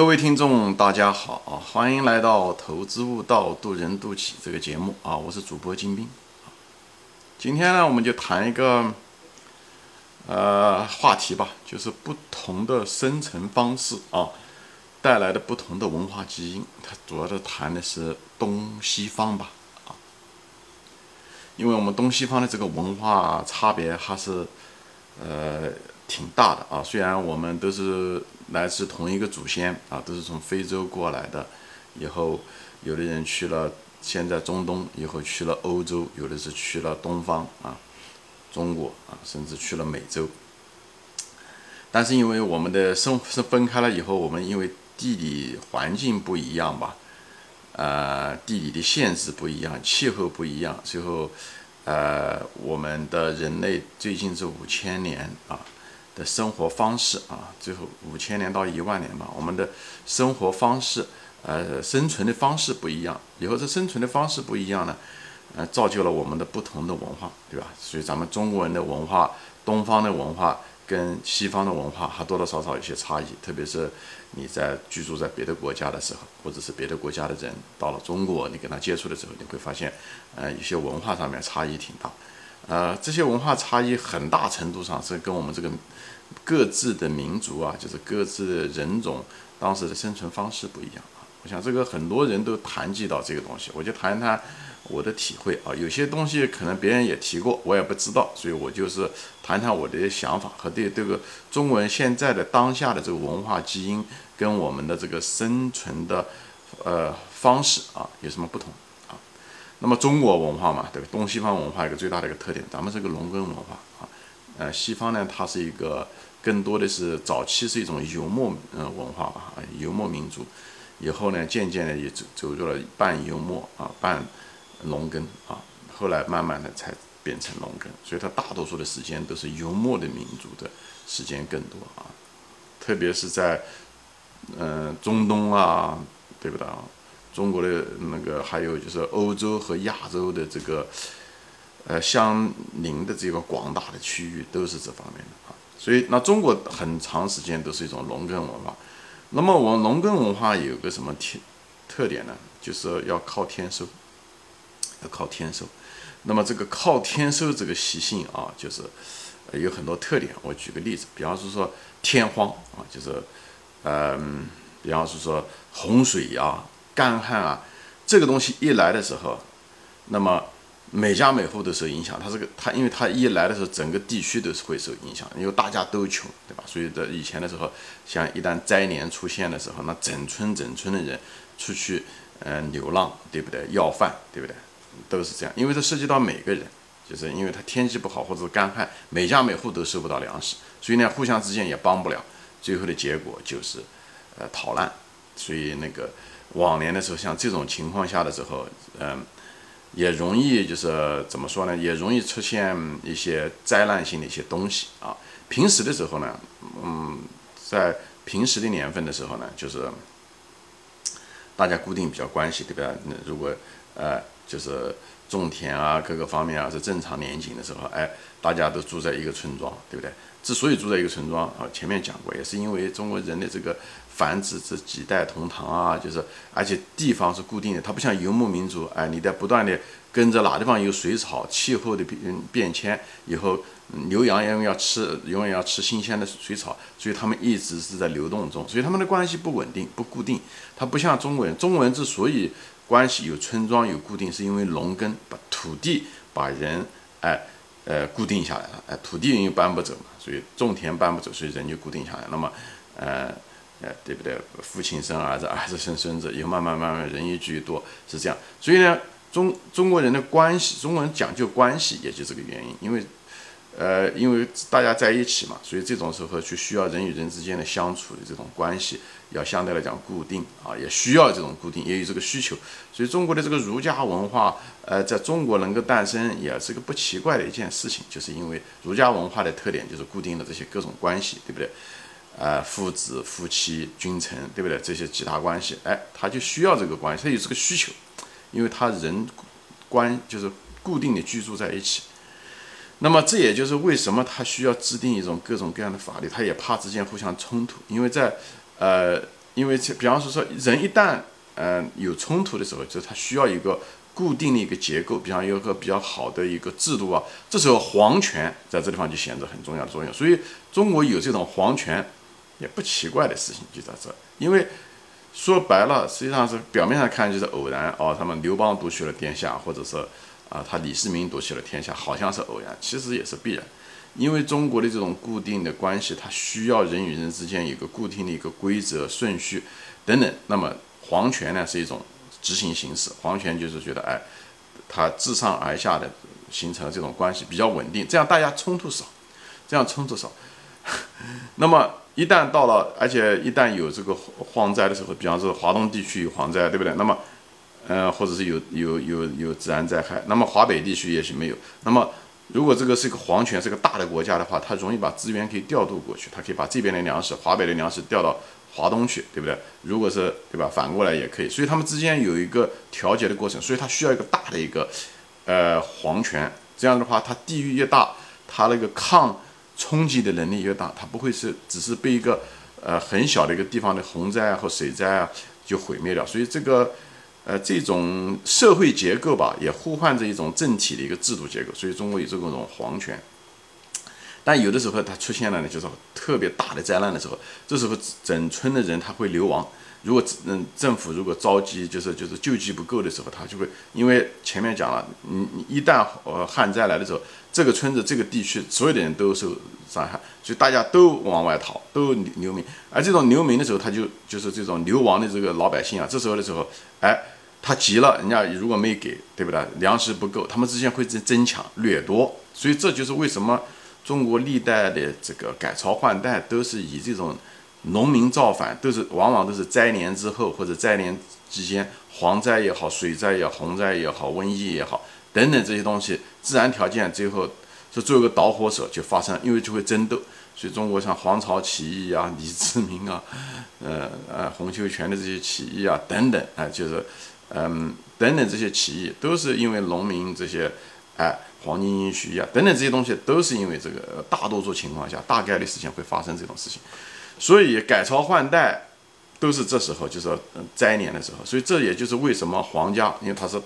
各位听众，大家好啊！欢迎来到《投资悟道，渡人渡己》这个节目啊！我是主播金兵。今天呢，我们就谈一个呃话题吧，就是不同的生存方式啊带来的不同的文化基因。它主要的谈的是东西方吧啊，因为我们东西方的这个文化差别还是呃挺大的啊。虽然我们都是。来自同一个祖先啊，都是从非洲过来的。以后有的人去了现在中东，以后去了欧洲，有的是去了东方啊，中国啊，甚至去了美洲。但是因为我们的生是分开了以后，我们因为地理环境不一样吧，呃，地理的限制不一样，气候不一样，最后呃，我们的人类最近这五千年啊。生活方式啊，最后五千年到一万年吧，我们的生活方式，呃，生存的方式不一样。以后这生存的方式不一样呢，呃，造就了我们的不同的文化，对吧？所以咱们中国人的文化，东方的文化跟西方的文化还多多少少有些差异。特别是你在居住在别的国家的时候，或者是别的国家的人到了中国，你跟他接触的时候，你会发现，呃，一些文化上面差异挺大。呃，这些文化差异很大程度上是跟我们这个各自的民族啊，就是各自的人种当时的生存方式不一样啊。我想这个很多人都谈及到这个东西，我就谈谈我的体会啊。有些东西可能别人也提过，我也不知道，所以我就是谈谈我的想法和对这个中国人现在的当下的这个文化基因跟我们的这个生存的呃方式啊有什么不同啊。那么中国文化嘛，对吧？东西方文化一个最大的一个特点，咱们是个农耕文化。呃，西方呢，它是一个更多的是早期是一种游牧呃文化吧，游牧民族。以后呢，渐渐的也走走入了半游牧啊，半农耕啊。后来慢慢的才变成农耕，所以它大多数的时间都是游牧的民族的时间更多啊。特别是在嗯中东啊，对不对啊？中国的那个，还有就是欧洲和亚洲的这个，呃，相邻的这个广大的区域都是这方面的啊。所以，那中国很长时间都是一种农耕文化。那么，我农耕文化有个什么特特点呢？就是要靠天收，要靠天收。那么，这个靠天收这个习性啊，就是有很多特点。我举个例子，比方说说天荒啊，就是嗯，比方说说洪水呀。干旱啊，这个东西一来的时候，那么每家每户都受影响。它这个它，因为它一来的时候，整个地区都是会受影响，因为大家都穷，对吧？所以在以前的时候，像一旦灾年出现的时候，那整村整村的人出去，嗯，流浪，对不对？要饭，对不对？都是这样，因为这涉及到每个人，就是因为他天气不好或者是干旱，每家每户都收不到粮食，所以呢，互相之间也帮不了，最后的结果就是，呃，逃难。所以那个。往年的时候，像这种情况下的时候，嗯，也容易就是怎么说呢？也容易出现一些灾难性的一些东西啊。平时的时候呢，嗯，在平时的年份的时候呢，就是大家固定比较关系，对吧？那如果呃，就是种田啊，各个方面啊是正常年景的时候，哎，大家都住在一个村庄，对不对？之所以住在一个村庄啊，前面讲过，也是因为中国人的这个。繁殖这几代同堂啊，就是而且地方是固定的，它不像游牧民族，哎，你在不断的跟着哪地方有水草，气候的变变迁以后，牛羊因为要吃，永远要吃新鲜的水草，所以他们一直是在流动中，所以他们的关系不稳定、不固定。它不像中国人，中国人之所以关系有村庄有固定，是因为农耕把土地把人哎呃固定下来了，哎，土地人又搬不走嘛，所以种田搬不走，所以人就固定下来。那么呃。哎，对不对？父亲生儿子，儿子生孙子，以后慢慢慢慢人越聚越多，是这样。所以呢，中中国人的关系，中国人讲究关系，也就这个原因。因为，呃，因为大家在一起嘛，所以这种时候就需要人与人之间的相处的这种关系要相对来讲固定啊，也需要这种固定，也有这个需求。所以中国的这个儒家文化，呃，在中国能够诞生，也是个不奇怪的一件事情，就是因为儒家文化的特点就是固定的这些各种关系，对不对？呃，父子、夫妻、君臣，对不对？这些其他关系，哎，他就需要这个关系，他有这个需求，因为他人关就是固定的居住在一起。那么这也就是为什么他需要制定一种各种各样的法律，他也怕之间互相冲突，因为在呃因为这比方说说人一旦嗯有冲突的时候，就是他需要一个固定的一个结构，比方有个比较好的一个制度啊，这时候皇权在这地方就显得很重要的作用。所以中国有这种皇权也不奇怪的事情就在这，因为说白了，实际上是表面上看就是偶然哦，他们刘邦夺取了天下，或者是啊他李世民夺取了天下，好像是偶然，其实也是必然。因为中国的这种固定的关系，它需要人与人之间有个固定的一个规则顺序等等。那么皇权呢是一种执行形式，皇权就是觉得哎，它自上而下的形成了这种关系比较稳定，这样大家冲突少，这样冲突少。那么一旦到了，而且一旦有这个荒灾的时候，比方说华东地区有蝗灾，对不对？那么，呃，或者是有有有有自然灾害，那么华北地区也许没有，那么。如果这个是一个皇权，是个大的国家的话，它容易把资源可以调度过去，它可以把这边的粮食、华北的粮食调到华东去，对不对？如果是对吧，反过来也可以，所以他们之间有一个调节的过程，所以它需要一个大的一个呃皇权，这样的话，它地域越大，它那个抗冲击的能力越大，它不会是只是被一个呃很小的一个地方的洪灾啊或水灾啊就毁灭掉，所以这个。呃，这种社会结构吧，也呼唤着一种政体的一个制度结构，所以中国有这种皇权。但有的时候它出现了呢，就是特别大的灾难的时候，这时候整村的人他会流亡。如果嗯政府如果着急就是就是救济不够的时候，他就会因为前面讲了，你你一旦呃旱灾来的时候，这个村子这个地区所有的人都受伤害，所以大家都往外逃，都流民。而这种流民的时候，他就就是这种流亡的这个老百姓啊，这时候的时候，哎，他急了，人家如果没给，对不对？粮食不够，他们之间会争争抢掠夺，所以这就是为什么中国历代的这个改朝换代都是以这种。农民造反都是往往都是灾年之后或者灾年期间，蝗灾也好，水灾也好，洪灾也好，瘟疫也好，等等这些东西，自然条件最后是做一个导火索就发生，因为就会争斗。所以中国像黄巢起义啊、李志明啊、呃呃洪秀全的这些起义啊等等，啊，就是嗯等等这些起义都是因为农民这些哎黄巾军起义啊等等这些东西都是因为这个大多数情况下大概率事情会发生这种事情。所以改朝换代都是这时候，就是灾年的时候。所以这也就是为什么皇家，因为他是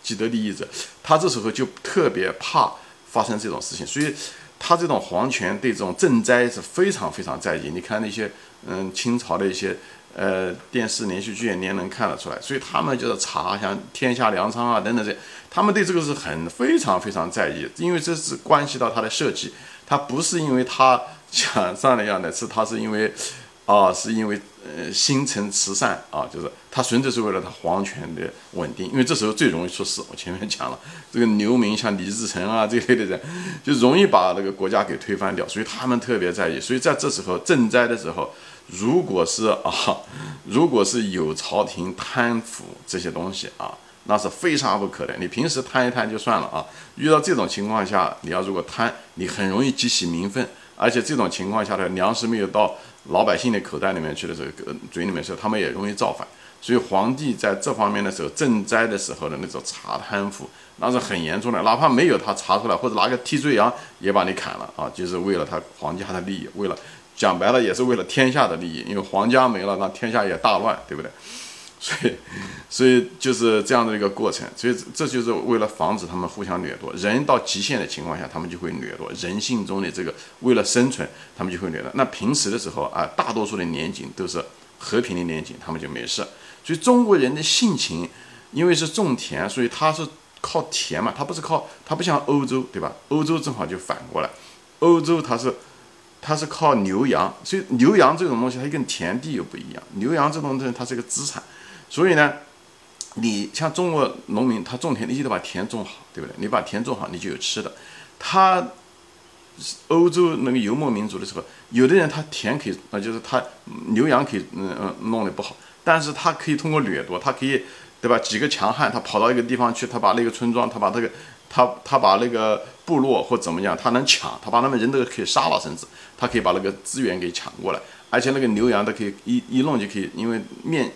既得利益者，他这时候就特别怕发生这种事情。所以他这种皇权对这种赈灾是非常非常在意。你看那些嗯清朝的一些呃电视连续剧，你也能看得出来。所以他们就是查像天下粮仓啊等等这，他们对这个是很非常非常在意，因为这是关系到他的设计，他不是因为他。像上那样的是，他是因为，啊，是因为呃心诚慈善啊，就是他纯粹是为了他皇权的稳定，因为这时候最容易出事。我前面讲了，这个流民像李自成啊这类的人，就容易把那个国家给推翻掉，所以他们特别在意。所以在这时候赈灾的时候，如果是啊，如果是有朝廷贪腐这些东西啊，那是非杀不可的。你平时贪一贪就算了啊，遇到这种情况下，你要如果贪，你很容易激起民愤。而且这种情况下的粮食没有到老百姓的口袋里面去的时候，嘴里面时候，他们也容易造反。所以皇帝在这方面的时候赈灾的时候的那种查贪腐，那是很严重的。哪怕没有他查出来，或者拿个替罪羊也把你砍了啊，就是为了他皇家的利益，为了讲白了也是为了天下的利益。因为皇家没了，那天下也大乱，对不对？所以，所以就是这样的一个过程。所以这就是为了防止他们互相掠夺。人到极限的情况下，他们就会掠夺。人性中的这个为了生存，他们就会掠夺。那平时的时候啊，大多数的年景都是和平的年景，他们就没事。所以中国人的性情，因为是种田，所以他是靠田嘛，他不是靠，他不像欧洲，对吧？欧洲正好就反过来，欧洲他是。它是靠牛羊，所以牛羊这种东西，它跟田地又不一样。牛羊这种东西，它是个资产。所以呢，你像中国农民，他种田，你就得把田种好，对不对？你把田种好，你就有吃的。他欧洲那个游牧民族的时候，有的人他田可以，那就是他牛羊可以，嗯嗯，弄得不好，但是他可以通过掠夺，他可以，对吧？几个强悍，他跑到一个地方去，他把那个村庄，他把这个，他他把那个部落或怎么样，他能抢，他把他们人都可以杀了，甚至他可以把那个资源给抢过来，而且那个牛羊都可以一一弄就可以，因为面。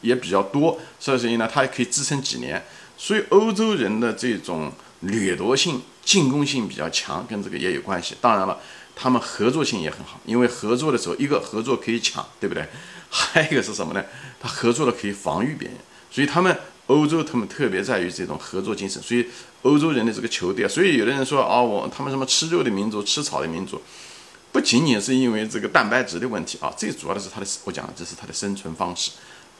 也比较多，所以呢，它也可以支撑几年。所以欧洲人的这种掠夺性、进攻性比较强，跟这个也有关系。当然了，他们合作性也很好，因为合作的时候，一个合作可以抢，对不对？还有一个是什么呢？他合作了可以防御别人，所以他们欧洲他们特别在于这种合作精神。所以欧洲人的这个球队，所以有的人说啊，我他们什么吃肉的民族、吃草的民族，不仅仅是因为这个蛋白质的问题啊，最主要的是他的我讲的这是他的生存方式。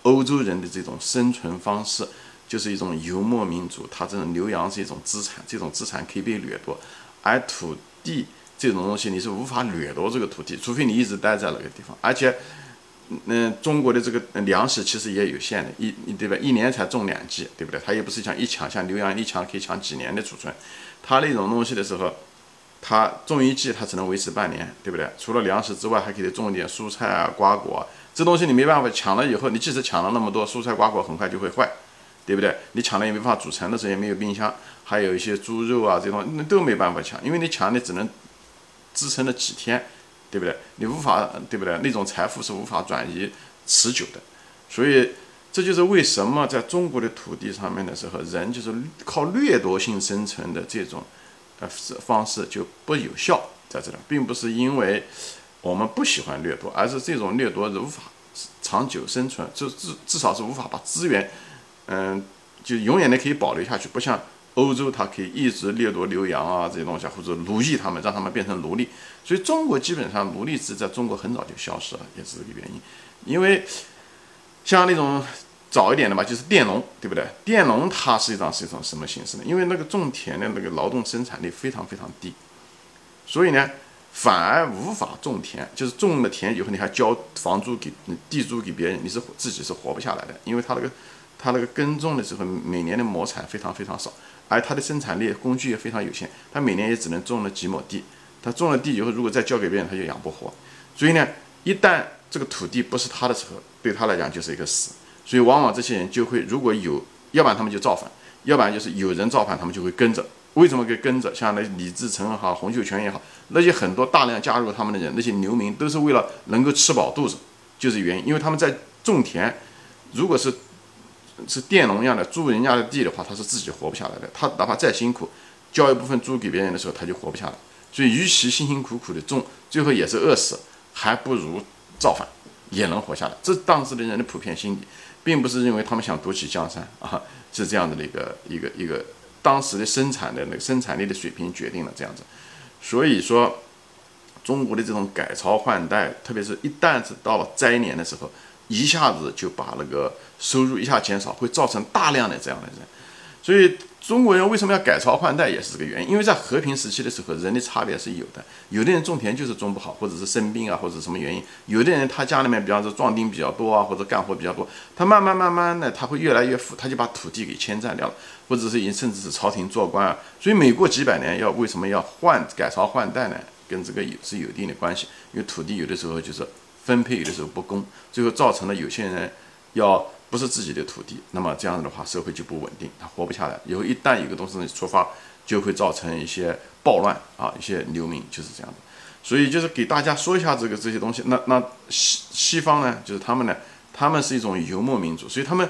欧洲人的这种生存方式就是一种游牧民族，他这种牛羊是一种资产，这种资产可以被掠夺，而土地这种东西你是无法掠夺这个土地，除非你一直待在那个地方，而且。嗯，中国的这个粮食其实也有限的，一，对吧？一年才种两季，对不对？它也不是像一抢，像牛羊一抢可以抢几年的储存。它那种东西的时候，它种一季，它只能维持半年，对不对？除了粮食之外，还可以种一点蔬菜啊、瓜果。这东西你没办法抢了以后，你即使抢了那么多蔬菜瓜果，很快就会坏，对不对？你抢了也没法储存的时候也没有冰箱，还有一些猪肉啊这种，那都没办法抢，因为你抢你只能支撑了几天。对不对？你无法，对不对？那种财富是无法转移持久的，所以这就是为什么在中国的土地上面的时候，人就是靠掠夺性生存的这种呃方式就不有效，在这里，并不是因为我们不喜欢掠夺，而是这种掠夺是无法长久生存，就至至少是无法把资源，嗯，就永远的可以保留下去，不像。欧洲它可以一直掠夺牛羊啊这些东西，或者奴役他们，让他们变成奴隶。所以中国基本上奴隶制在中国很早就消失了，也是这个原因。因为像那种早一点的嘛，就是佃农，对不对？佃农它实际上是一种什么形式呢？因为那个种田的那个劳动生产力非常非常低，所以呢反而无法种田。就是种了田以后，你还交房租给地租给别人，你是自己是活不下来的，因为他那个他那个耕种的时候每年的亩产非常非常少。而它的生产力工具也非常有限，他每年也只能种了几亩地，他种了地以后，如果再交给别人，他就养不活。所以呢，一旦这个土地不是他的时候，对他来讲就是一个死。所以往往这些人就会，如果有，要不然他们就造反，要不然就是有人造反，他们就会跟着。为什么会跟着？像那李自成也好，洪秀全也好，那些很多大量加入他们的人，那些流民都是为了能够吃饱肚子，就是原因，因为他们在种田，如果是。是佃农一样的租人家的地的话，他是自己活不下来的。他哪怕再辛苦，交一部分租给别人的时候，他就活不下来。所以，与其辛辛苦苦的种，最后也是饿死，还不如造反，也能活下来。这当时的人的普遍心理，并不是认为他们想夺取江山 啊，是这样子的一个一个一个当时的生产的那个生产力的水平决定了这样子。所以说，中国的这种改朝换代，特别是一旦是到了灾年的时候。一下子就把那个收入一下减少，会造成大量的这样的人，所以中国人为什么要改朝换代，也是这个原因。因为在和平时期的时候，人的差别是有的，有的人种田就是种不好，或者是生病啊，或者什么原因；有的人他家里面，比方说壮丁比较多啊，或者干活比较多，他慢慢慢慢的他会越来越富，他就把土地给侵占掉了，或者是甚至是朝廷做官啊。所以每过几百年要为什么要换改朝换代呢？跟这个有是有一定的关系，因为土地有的时候就是。分配有的时候不公，最后造成了有些人要不是自己的土地，那么这样子的话，社会就不稳定，他活不下来。以后一旦有个东西出发，就会造成一些暴乱啊，一些流民就是这样的。所以就是给大家说一下这个这些东西。那那西西方呢，就是他们呢，他们是一种游牧民族，所以他们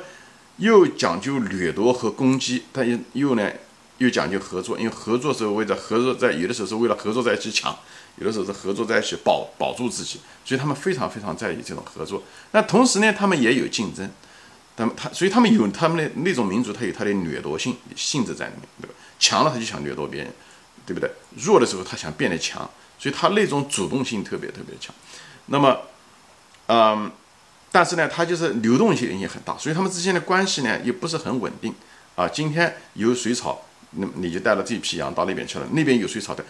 又讲究掠夺和攻击，但又又呢又讲究合作，因为合作是为了合作，在有的时候是为了合作在一起抢。有的时候是合作在一起保保住自己，所以他们非常非常在意这种合作。那同时呢，他们也有竞争，他们他所以他们有他们的那种民族，他有他的掠夺性性质在里面，对吧？强了他就想掠夺别人，对不对？弱的时候他想变得强，所以他那种主动性特别特别强。那么，嗯，但是呢，他就是流动性也很大，所以他们之间的关系呢也不是很稳定啊。今天有水草。那你就带了这批羊到那边去了，那边有水草的，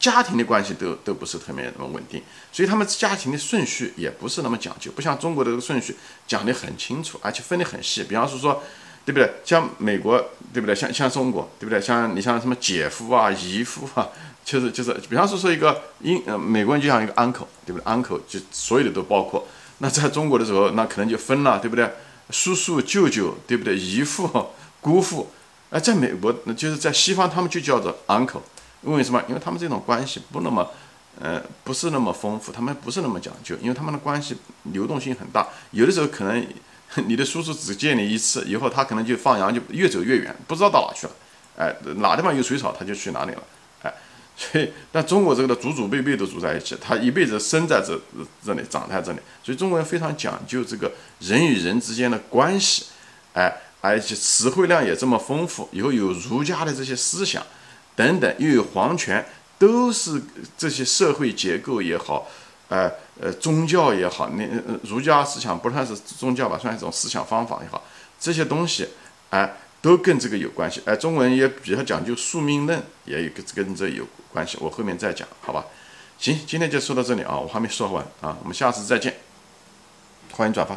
家庭的关系都都不是特别那么稳定，所以他们家庭的顺序也不是那么讲究，不像中国的这个顺序讲得很清楚，而且分得很细。比方说说，对不对？像美国，对不对？像像中国，对不对？像你像什么姐夫啊、姨夫啊，就是就是，比方说说一个英呃美国人就像一个 uncle，对不对？uncle 就所有的都包括。那在中国的时候，那可能就分了，对不对？叔叔、舅舅，对不对？姨父、姑父。而在美国，那就是在西方，他们就叫做 uncle，因为什么？因为他们这种关系不那么，呃，不是那么丰富，他们不是那么讲究，因为他们的关系流动性很大。有的时候可能你的叔叔只见你一次，以后他可能就放羊就越走越远，不知道到哪去了。哎，哪地方有水草他就去哪里了。哎，所以，但中国这个的祖祖辈辈都住在一起，他一辈子生在这这里，长在这里，所以中国人非常讲究这个人与人之间的关系，哎，而且词汇量也这么丰富，以后有儒家的这些思想等等，又有皇权，都是这些社会结构也好，哎，呃，宗教也好，那儒家思想不算是宗教吧，算一种思想方法也好，这些东西，哎。都跟这个有关系，哎，中国人也比较讲究宿命论，也有跟跟这有关系，我后面再讲，好吧？行，今天就说到这里啊，我还没说完啊，我们下次再见，欢迎转发。